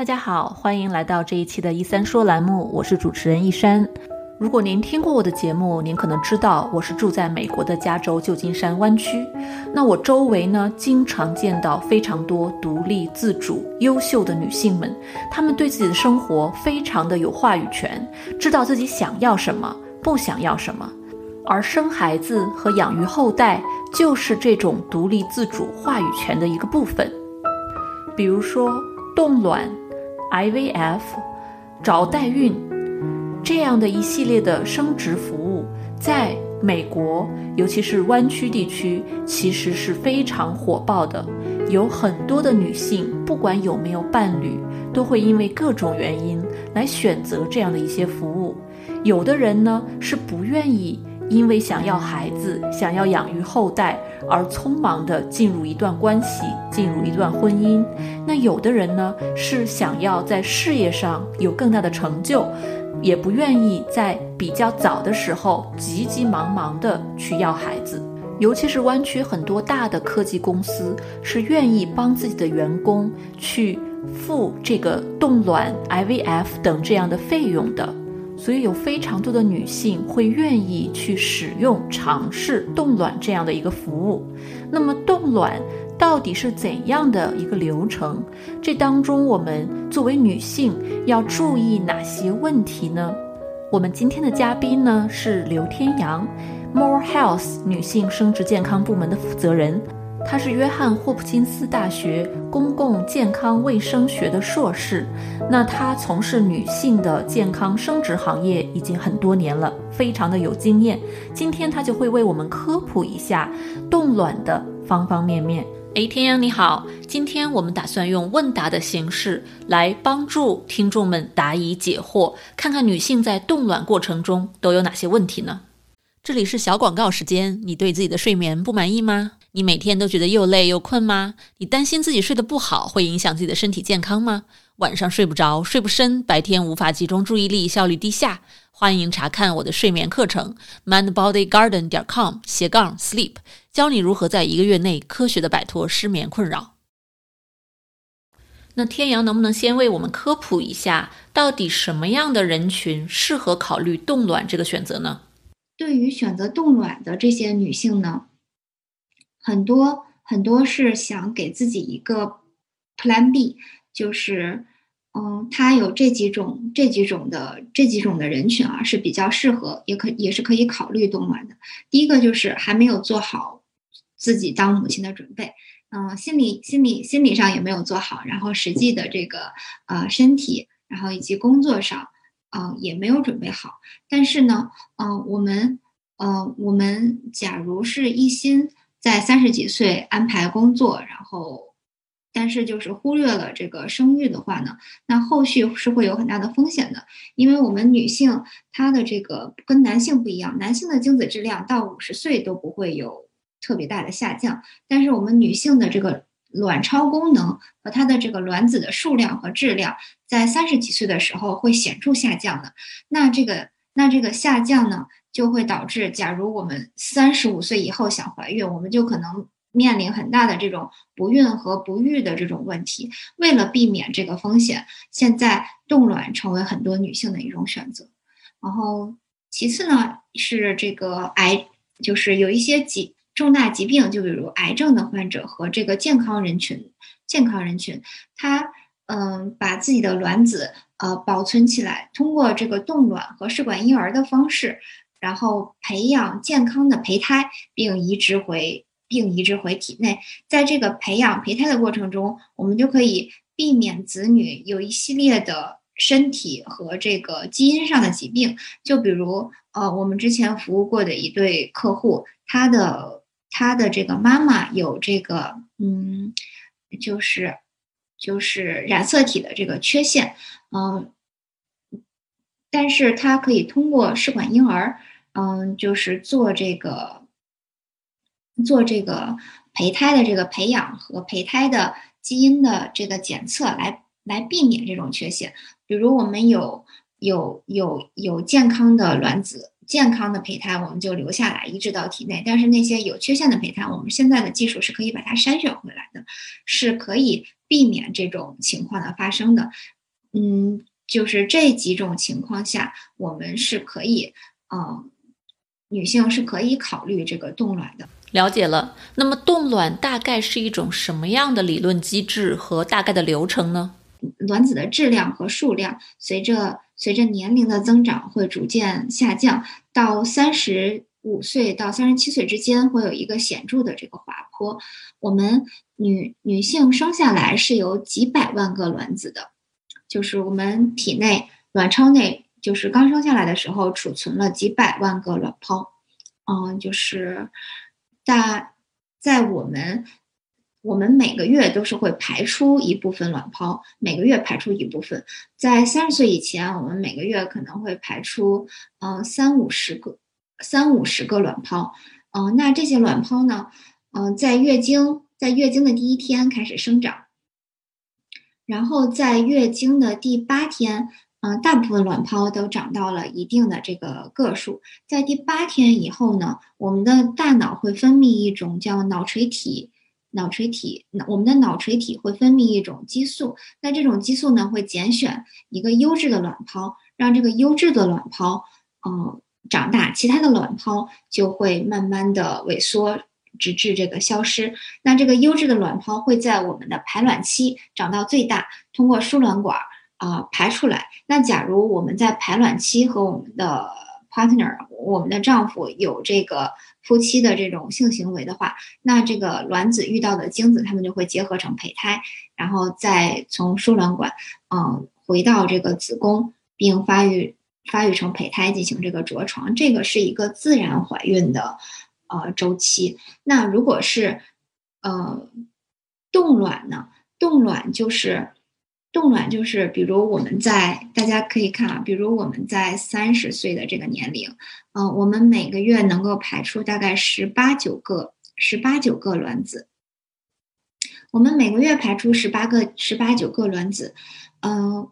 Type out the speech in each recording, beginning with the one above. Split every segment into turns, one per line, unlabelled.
大家好，欢迎来到这一期的“一三说”栏目，我是主持人一山。如果您听过我的节目，您可能知道我是住在美国的加州旧金山湾区。那我周围呢，经常见到非常多独立自主、优秀的女性们，她们对自己的生活非常的有话语权，知道自己想要什么，不想要什么。而生孩子和养育后代，就是这种独立自主话语权的一个部分。比如说冻卵。IVF、找代孕这样的一系列的生殖服务，在美国，尤其是湾区地区，其实是非常火爆的。有很多的女性，不管有没有伴侣，都会因为各种原因来选择这样的一些服务。有的人呢，是不愿意。因为想要孩子，想要养育后代而匆忙地进入一段关系，进入一段婚姻。那有的人呢，是想要在事业上有更大的成就，也不愿意在比较早的时候急急忙忙地去要孩子。尤其是湾区很多大的科技公司是愿意帮自己的员工去付这个冻卵、IVF 等这样的费用的。所以有非常多的女性会愿意去使用、尝试冻卵这样的一个服务。那么冻卵到底是怎样的一个流程？这当中我们作为女性要注意哪些问题呢？我们今天的嘉宾呢是刘天阳，More Health 女性生殖健康部门的负责人。他是约翰霍普金斯大学公共健康卫生学的硕士，那他从事女性的健康生殖行业已经很多年了，非常的有经验。今天他就会为我们科普一下冻卵的方方面面。哎，天阳你好，今天我们打算用问答的形式来帮助听众们答疑解惑，看看女性在冻卵过程中都有哪些问题呢？这里是小广告时间，你对自己的睡眠不满意吗？你每天都觉得又累又困吗？你担心自己睡得不好会影响自己的身体健康吗？晚上睡不着，睡不深，白天无法集中注意力，效率低下？欢迎查看我的睡眠课程，mindbodygarden 点 com 斜杠 sleep，教你如何在一个月内科学的摆脱失眠困扰。那天阳能不能先为我们科普一下，到底什么样的人群适合考虑冻卵这个选择呢？
对于选择冻卵的这些女性呢？很多很多是想给自己一个 Plan B，就是，嗯，他有这几种这几种的这几种的人群啊是比较适合，也可也是可以考虑冻卵的。第一个就是还没有做好自己当母亲的准备，嗯，心理心理心理上也没有做好，然后实际的这个呃身体，然后以及工作上，嗯，也没有准备好。但是呢，嗯，我们，嗯，我们假如是一心。在三十几岁安排工作，然后，但是就是忽略了这个生育的话呢，那后续是会有很大的风险的。因为我们女性她的这个跟男性不一样，男性的精子质量到五十岁都不会有特别大的下降，但是我们女性的这个卵巢功能和它的这个卵子的数量和质量，在三十几岁的时候会显著下降的。那这个那这个下降呢？就会导致，假如我们三十五岁以后想怀孕，我们就可能面临很大的这种不孕和不育的这种问题。为了避免这个风险，现在冻卵成为很多女性的一种选择。然后，其次呢是这个癌，就是有一些疾重大疾病，就比如癌症的患者和这个健康人群，健康人群，他嗯把自己的卵子呃保存起来，通过这个冻卵和试管婴儿的方式。然后培养健康的胚胎，并移植回并移植回体内。在这个培养胚胎的过程中，我们就可以避免子女有一系列的身体和这个基因上的疾病。就比如，呃，我们之前服务过的一对客户，他的他的这个妈妈有这个，嗯，就是就是染色体的这个缺陷，嗯，但是他可以通过试管婴儿。嗯，就是做这个，做这个胚胎的这个培养和胚胎的基因的这个检测，来来避免这种缺陷。比如我们有有有有健康的卵子，健康的胚胎我们就留下来移植到体内，但是那些有缺陷的胚胎，我们现在的技术是可以把它筛选回来的，是可以避免这种情况的发生的。嗯，就是这几种情况下，我们是可以，呃，女性是可以考虑这个冻卵的。
了解了，那么冻卵大概是一种什么样的理论机制和大概的流程呢？
卵子的质量和数量随着随着年龄的增长会逐渐下降，到三十五岁到三十七岁之间会有一个显著的这个滑坡。我们女女性生下来是有几百万个卵子的，就是我们体内卵巢内就是刚生下来的时候储存了几百万个卵泡，嗯，就是大在我们。我们每个月都是会排出一部分卵泡，每个月排出一部分。在三十岁以前，我们每个月可能会排出，嗯，三五十个，三五十个卵泡。嗯，那这些卵泡呢，嗯，在月经在月经的第一天开始生长，然后在月经的第八天，嗯，大部分卵泡都长到了一定的这个个数。在第八天以后呢，我们的大脑会分泌一种叫脑垂体。脑垂体，我们的脑垂体会分泌一种激素，那这种激素呢，会拣选一个优质的卵泡，让这个优质的卵泡，嗯，长大，其他的卵泡就会慢慢的萎缩，直至这个消失。那这个优质的卵泡会在我们的排卵期长到最大，通过输卵管啊排出来。那假如我们在排卵期和我们的 partner，我们的丈夫有这个。夫妻的这种性行为的话，那这个卵子遇到的精子，它们就会结合成胚胎，然后再从输卵管，嗯，回到这个子宫，并发育发育成胚胎进行这个着床。这个是一个自然怀孕的呃周期。那如果是呃冻卵呢？冻卵就是。冻卵就是，比如我们在大家可以看啊，比如我们在三十岁的这个年龄，嗯，我们每个月能够排出大概十八九个、十八九个卵子。我们每个月排出十八个、十八九个卵子，嗯，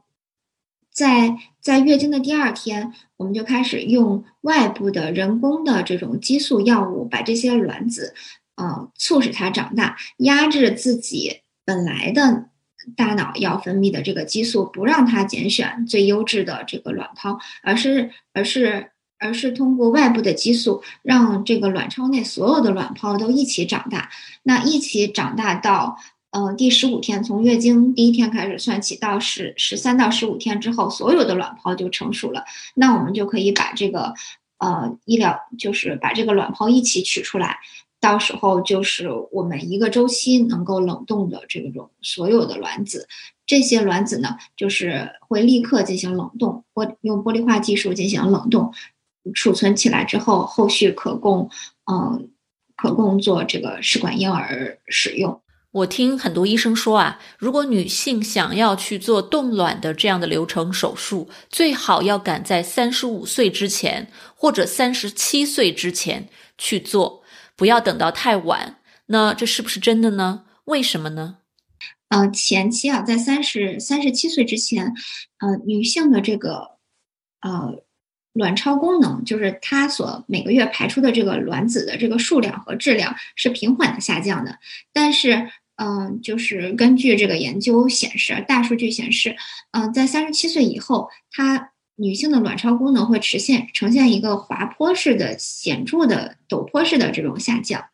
在在月经的第二天，我们就开始用外部的人工的这种激素药物，把这些卵子，呃，促使它长大，压制自己本来的。大脑要分泌的这个激素，不让它拣选最优质的这个卵泡，而是而是而是通过外部的激素，让这个卵巢内所有的卵泡都一起长大。那一起长大到呃第十五天，从月经第一天开始算起，到十十三到十五天之后，所有的卵泡就成熟了。那我们就可以把这个呃医疗，就是把这个卵泡一起取出来。到时候就是我们一个周期能够冷冻的这种所有的卵子，这些卵子呢，就是会立刻进行冷冻，玻用玻璃化技术进行冷冻，储存起来之后，后续可供嗯可供做这个试管婴儿使用。
我听很多医生说啊，如果女性想要去做冻卵的这样的流程手术，最好要赶在三十五岁之前或者三十七岁之前去做。不要等到太晚，那这是不是真的呢？为什么呢？
呃，前期啊，在三十三十七岁之前，呃，女性的这个呃卵巢功能，就是她所每个月排出的这个卵子的这个数量和质量是平缓的下降的。但是，嗯，就是根据这个研究显示，大数据显示，嗯，在三十七岁以后，她。女性的卵巢功能会呈现呈现一个滑坡式的显著的陡坡式的这种下降，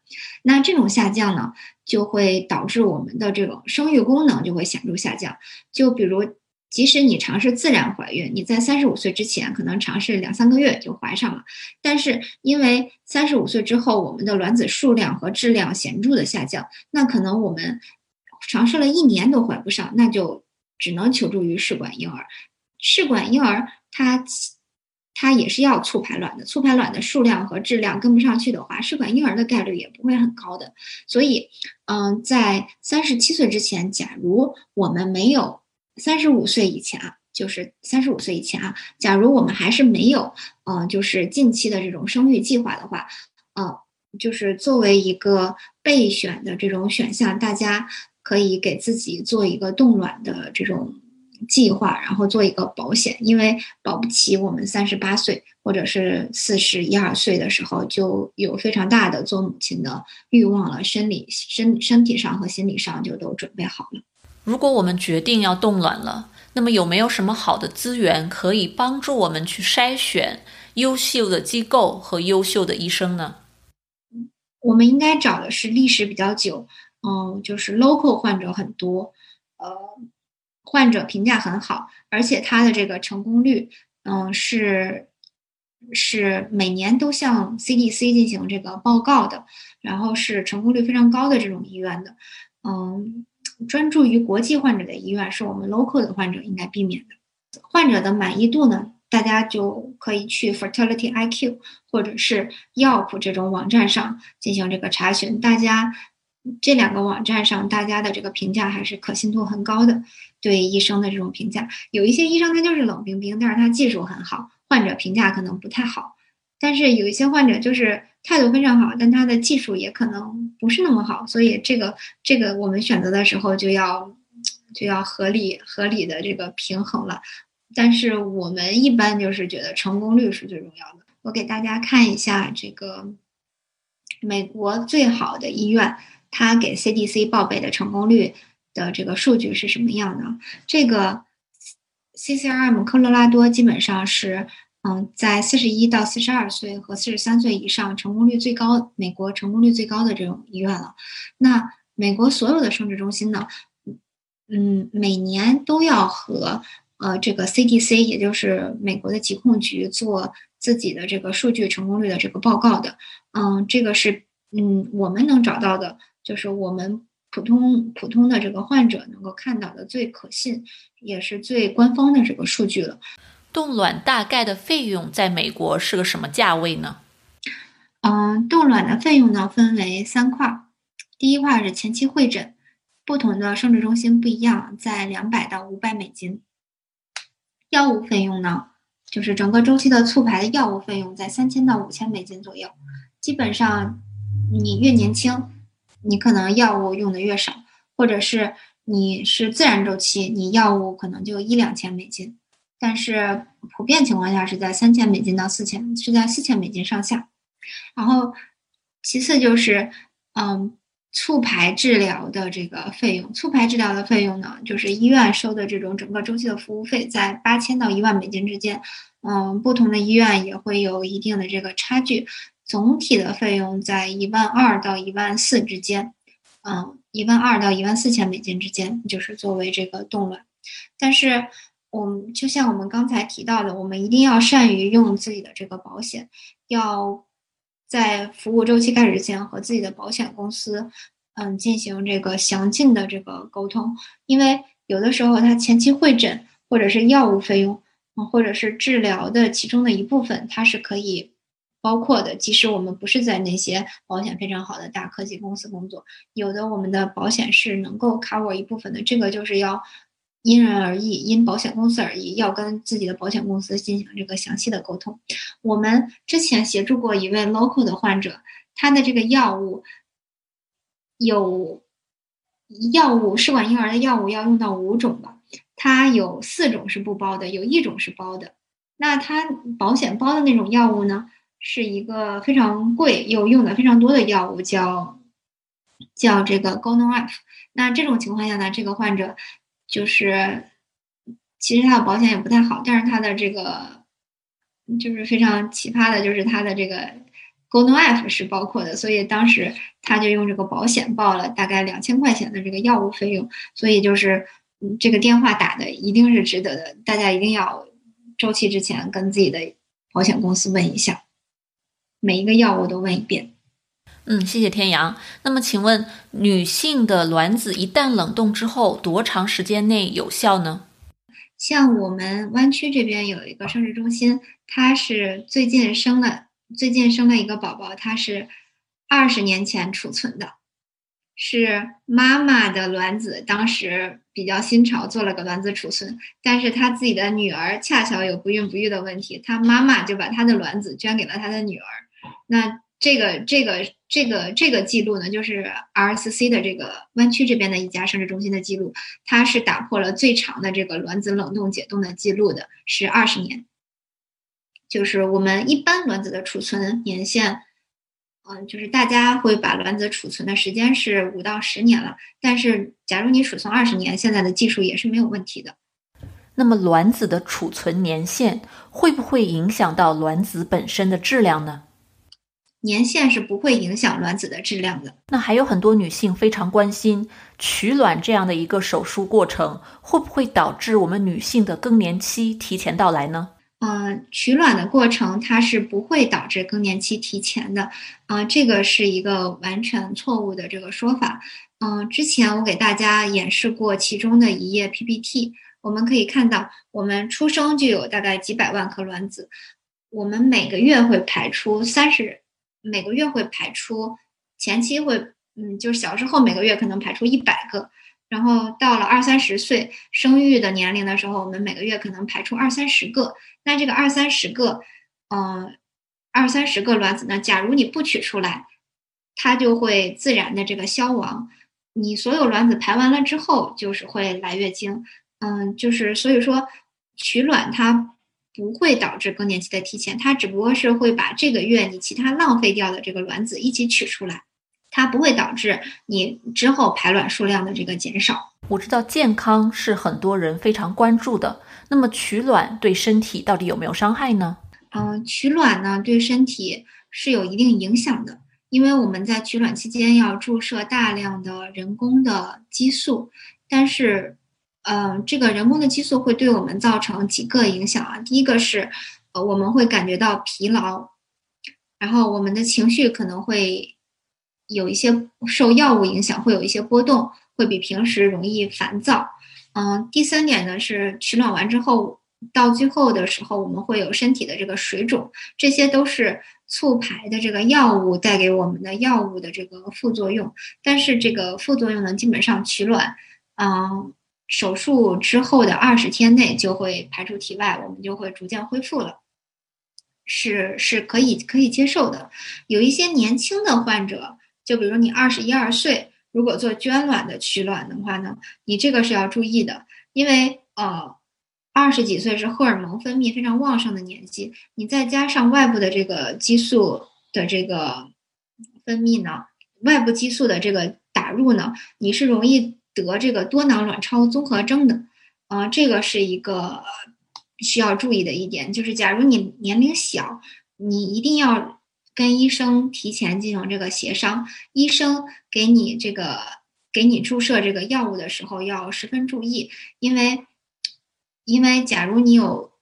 那这种下降呢，就会导致我们的这种生育功能就会显著下降。就比如，即使你尝试自然怀孕，你在三十五岁之前可能尝试两三个月就怀上了，但是因为三十五岁之后我们的卵子数量和质量显著的下降，那可能我们尝试了一年都怀不上，那就只能求助于试管婴儿。试管婴儿。它它也是要促排卵的，促排卵的数量和质量跟不上去的话，试管婴儿的概率也不会很高的。所以，嗯，在三十七岁之前，假如我们没有三十五岁以前啊，就是三十五岁以前啊，假如我们还是没有，嗯，就是近期的这种生育计划的话，嗯，就是作为一个备选的这种选项，大家可以给自己做一个冻卵的这种。计划，然后做一个保险，因为保不齐我们三十八岁或者是四十一二岁的时候，就有非常大的做母亲的欲望了，生理身身体上和心理上就都准备好了。
如果我们决定要冻卵了，那么有没有什么好的资源可以帮助我们去筛选优秀的机构和优秀的医生呢？
我们应该找的是历史比较久，嗯，就是 local 患者很多，呃。患者评价很好，而且他的这个成功率，嗯，是是每年都向 CDC 进行这个报告的，然后是成功率非常高的这种医院的，嗯，专注于国际患者的医院是我们 local 的患者应该避免的。患者的满意度呢，大家就可以去 Fertility IQ 或者是药谱这种网站上进行这个查询，大家。这两个网站上，大家的这个评价还是可信度很高的。对医生的这种评价，有一些医生他就是冷冰冰，但是他技术很好，患者评价可能不太好。但是有一些患者就是态度非常好，但他的技术也可能不是那么好。所以这个这个我们选择的时候就要就要合理合理的这个平衡了。但是我们一般就是觉得成功率是最重要的。我给大家看一下这个美国最好的医院。他给 CDC 报备的成功率的这个数据是什么样的？这个 CCRM 科罗拉多基本上是，嗯，在四十一到四十二岁和四十三岁以上成功率最高，美国成功率最高的这种医院了。那美国所有的生殖中心呢，嗯，每年都要和呃这个 CDC，也就是美国的疾控局做自己的这个数据成功率的这个报告的。嗯，这个是嗯我们能找到的。就是我们普通普通的这个患者能够看到的最可信，也是最官方的这个数据了。
冻卵大概的费用在美国是个什么价位呢？
嗯，冻卵的费用呢分为三块，第一块是前期会诊，不同的生殖中心不一样，在两百到五百美金。药物费用呢，就是整个周期的促排的药物费用在三千到五千美金左右。基本上你越年轻。你可能药物用的越少，或者是你是自然周期，你药物可能就一两千美金，但是普遍情况下是在三千美金到四千，是在四千美金上下。然后其次就是，嗯，促排治疗的这个费用，促排治疗的费用呢，就是医院收的这种整个周期的服务费在八千到一万美金之间，嗯，不同的医院也会有一定的这个差距。总体的费用在一万二到一万四之间，嗯，一万二到一万四千美金之间，就是作为这个冻卵。但是，我们就像我们刚才提到的，我们一定要善于用自己的这个保险，要在服务周期开始前和自己的保险公司，嗯，进行这个详尽的这个沟通，因为有的时候他前期会诊或者是药物费用，嗯，或者是治疗的其中的一部分，它是可以。包括的，即使我们不是在那些保险非常好的大科技公司工作，有的我们的保险是能够 cover 一部分的。这个就是要因人而异，因保险公司而异，要跟自己的保险公司进行这个详细的沟通。我们之前协助过一位 local 的患者，他的这个药物有药物试管婴儿的药物要用到五种吧，他有四种是不包的，有一种是包的。那他保险包的那种药物呢？是一个非常贵又用的非常多的药物，叫叫这个 Gonal-f。那这种情况下呢，这个患者就是其实他的保险也不太好，但是他的这个就是非常奇葩的，就是他的这个 Gonal-f 是包括的，所以当时他就用这个保险报了大概两千块钱的这个药物费用。所以就是这个电话打的一定是值得的，大家一定要周期之前跟自己的保险公司问一下。每一个药物都问一遍。
嗯，谢谢天阳。那么，请问女性的卵子一旦冷冻之后，多长时间内有效呢？
像我们湾区这边有一个生殖中心，它是最近生了最近生了一个宝宝，它是二十年前储存的，是妈妈的卵子，当时比较新潮，做了个卵子储存，但是她自己的女儿恰巧有不孕不育的问题，她妈妈就把她的卵子捐给了她的女儿。那这个这个这个这个记录呢，就是 RSC 的这个湾区这边的一家生殖中心的记录，它是打破了最长的这个卵子冷冻解冻的记录的，是二十年。就是我们一般卵子的储存年限，嗯，就是大家会把卵子储存的时间是五到十年了，但是假如你储存二十年，现在的技术也是没有问题的。
那么卵子的储存年限会不会影响到卵子本身的质量呢？
年限是不会影响卵子的质量的。
那还有很多女性非常关心取卵这样的一个手术过程，会不会导致我们女性的更年期提前到来呢？
嗯，取卵的过程它是不会导致更年期提前的。啊，这个是一个完全错误的这个说法。嗯，之前我给大家演示过其中的一页 PPT。我们可以看到，我们出生就有大概几百万颗卵子，我们每个月会排出三十，每个月会排出，前期会，嗯，就是小时候每个月可能排出一百个，然后到了二三十岁生育的年龄的时候，我们每个月可能排出二三十个。那这个二三十个，嗯，二三十个卵子呢，假如你不取出来，它就会自然的这个消亡。你所有卵子排完了之后，就是会来月经。嗯，就是所以说，取卵它不会导致更年期的提前，它只不过是会把这个月你其他浪费掉的这个卵子一起取出来，它不会导致你之后排卵数量的这个减少。
我知道健康是很多人非常关注的，那么取卵对身体到底有没有伤害呢？
嗯，取卵呢对身体是有一定影响的，因为我们在取卵期间要注射大量的人工的激素，但是。嗯，这个人工的激素会对我们造成几个影响啊。第一个是，呃，我们会感觉到疲劳，然后我们的情绪可能会有一些受药物影响，会有一些波动，会比平时容易烦躁。嗯，第三点呢是取卵完之后，到最后的时候，我们会有身体的这个水肿，这些都是促排的这个药物带给我们的药物的这个副作用。但是这个副作用呢，基本上取卵，嗯。手术之后的二十天内就会排出体外，我们就会逐渐恢复了，是是可以可以接受的。有一些年轻的患者，就比如你二十一二岁，如果做捐卵的取卵的话呢，你这个是要注意的，因为呃，二十几岁是荷尔蒙分泌非常旺盛的年纪，你再加上外部的这个激素的这个分泌呢，外部激素的这个打入呢，你是容易。得这个多囊卵巢综合征的，啊，这个是一个需要注意的一点，就是假如你年龄小，你一定要跟医生提前进行这个协商，医生给你这个给你注射这个药物的时候要十分注意，因为因为假如你有，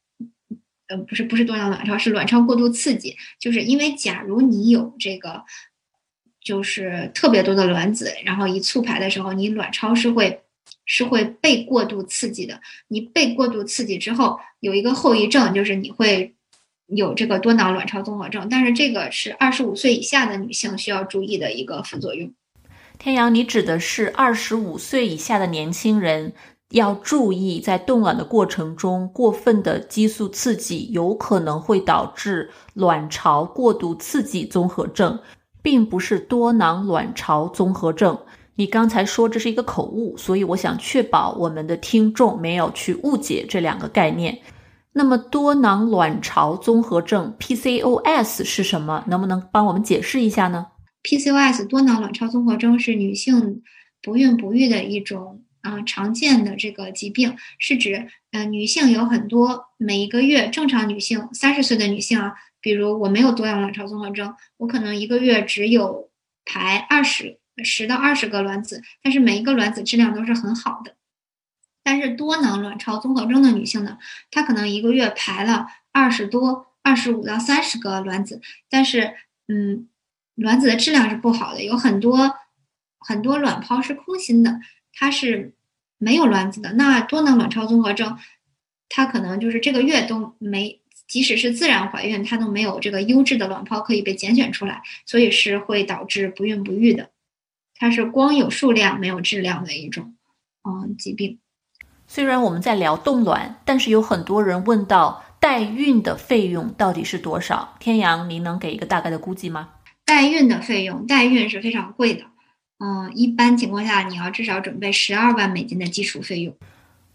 呃，不是不是多囊卵巢，是卵巢过度刺激，就是因为假如你有这个。就是特别多的卵子，然后一促排的时候，你卵巢是会是会被过度刺激的。你被过度刺激之后，有一个后遗症，就是你会有这个多囊卵巢综合症。但是这个是二十五岁以下的女性需要注意的一个副作用。
天阳，你指的是二十五岁以下的年轻人要注意，在冻卵的过程中，过分的激素刺激有可能会导致卵巢过度刺激综合症。并不是多囊卵巢综合症，你刚才说这是一个口误，所以我想确保我们的听众没有去误解这两个概念。那么多囊卵巢综合症 （PCOS） 是什么？能不能帮我们解释一下呢
？PCOS 多囊卵巢综合征是女性不孕不育的一种啊常见的这个疾病，是指呃女性有很多每一个月正常女性三十岁的女性啊。比如我没有多囊卵巢综合征，我可能一个月只有排二十十到二十个卵子，但是每一个卵子质量都是很好的。但是多囊卵巢综合征的女性呢，她可能一个月排了二十多、二十五到三十个卵子，但是嗯，卵子的质量是不好的，有很多很多卵泡是空心的，它是没有卵子的。那多囊卵巢综合征，它可能就是这个月都没。即使是自然怀孕，它都没有这个优质的卵泡可以被拣选出来，所以是会导致不孕不育的。它是光有数量没有质量的一种嗯疾病。
虽然我们在聊冻卵，但是有很多人问到代孕的费用到底是多少？天阳，您能给一个大概的估计吗？
代孕的费用，代孕是非常贵的。嗯，一般情况下，你要至少准备十二万美金的基础费用。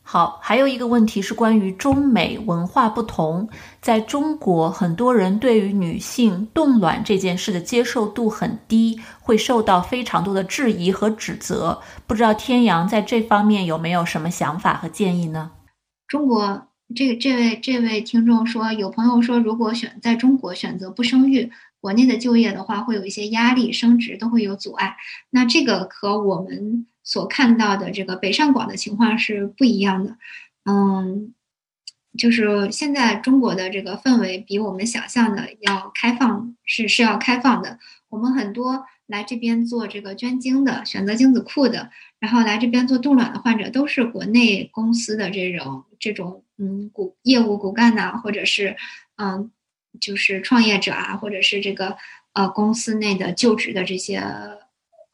好，还有一个问题是关于中美文化不同。在中国，很多人对于女性冻卵这件事的接受度很低，会受到非常多的质疑和指责。不知道天阳在这方面有没有什么想法和建议呢？
中国这这位这位听众说，有朋友说，如果选在中国选择不生育。国内的就业的话，会有一些压力，升职都会有阻碍。那这个和我们所看到的这个北上广的情况是不一样的。嗯，就是现在中国的这个氛围比我们想象的要开放，是是要开放的。我们很多来这边做这个捐精的、选择精子库的，然后来这边做冻卵的患者，都是国内公司的这种这种嗯骨业务骨干呐，或者是嗯。就是创业者啊，或者是这个呃公司内的就职的这些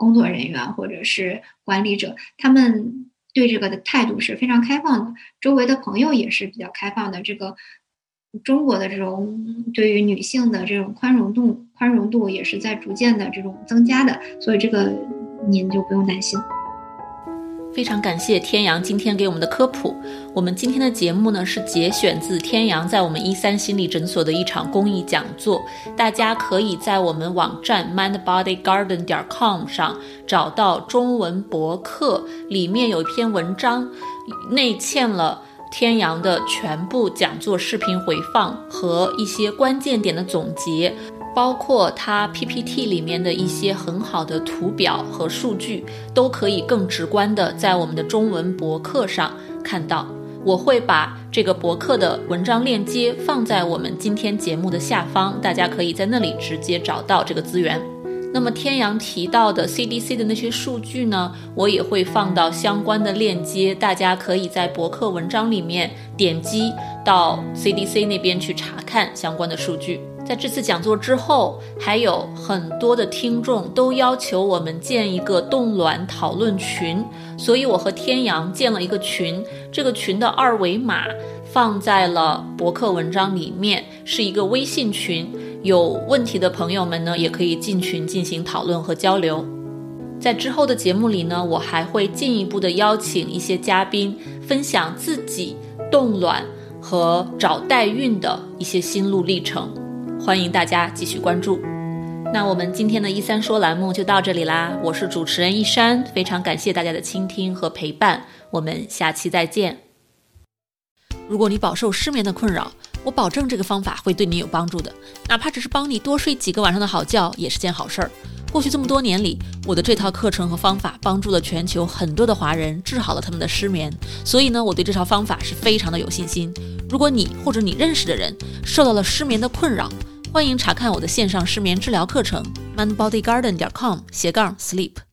工作人员，或者是管理者，他们对这个的态度是非常开放的。周围的朋友也是比较开放的。这个中国的这种对于女性的这种宽容度，宽容度也是在逐渐的这种增加的。所以这个您就不用担心。
非常感谢天阳今天给我们的科普。我们今天的节目呢是节选自天阳在我们一三心理诊所的一场公益讲座，大家可以在我们网站 mindbodygarden 点 com 上找到中文博客，里面有一篇文章，内嵌了天阳的全部讲座视频回放和一些关键点的总结。包括它 PPT 里面的一些很好的图表和数据，都可以更直观的在我们的中文博客上看到。我会把这个博客的文章链接放在我们今天节目的下方，大家可以在那里直接找到这个资源。那么天阳提到的 CDC 的那些数据呢，我也会放到相关的链接，大家可以在博客文章里面点击到 CDC 那边去查看相关的数据。在这次讲座之后，还有很多的听众都要求我们建一个冻卵讨论群，所以我和天阳建了一个群。这个群的二维码放在了博客文章里面，是一个微信群。有问题的朋友们呢，也可以进群进行讨论和交流。在之后的节目里呢，我还会进一步的邀请一些嘉宾分享自己冻卵和找代孕的一些心路历程。欢迎大家继续关注。那我们今天的一三说栏目就到这里啦，我是主持人一山，非常感谢大家的倾听和陪伴，我们下期再见。如果你饱受失眠的困扰，我保证这个方法会对你有帮助的，哪怕只是帮你多睡几个晚上的好觉，也是件好事儿。过去这么多年里，我的这套课程和方法帮助了全球很多的华人，治好了他们的失眠，所以呢，我对这套方法是非常的有信心。如果你或者你认识的人受到了失眠的困扰，欢迎查看我的线上失眠治疗课程，mindbodygarden 点 com 斜杠 sleep。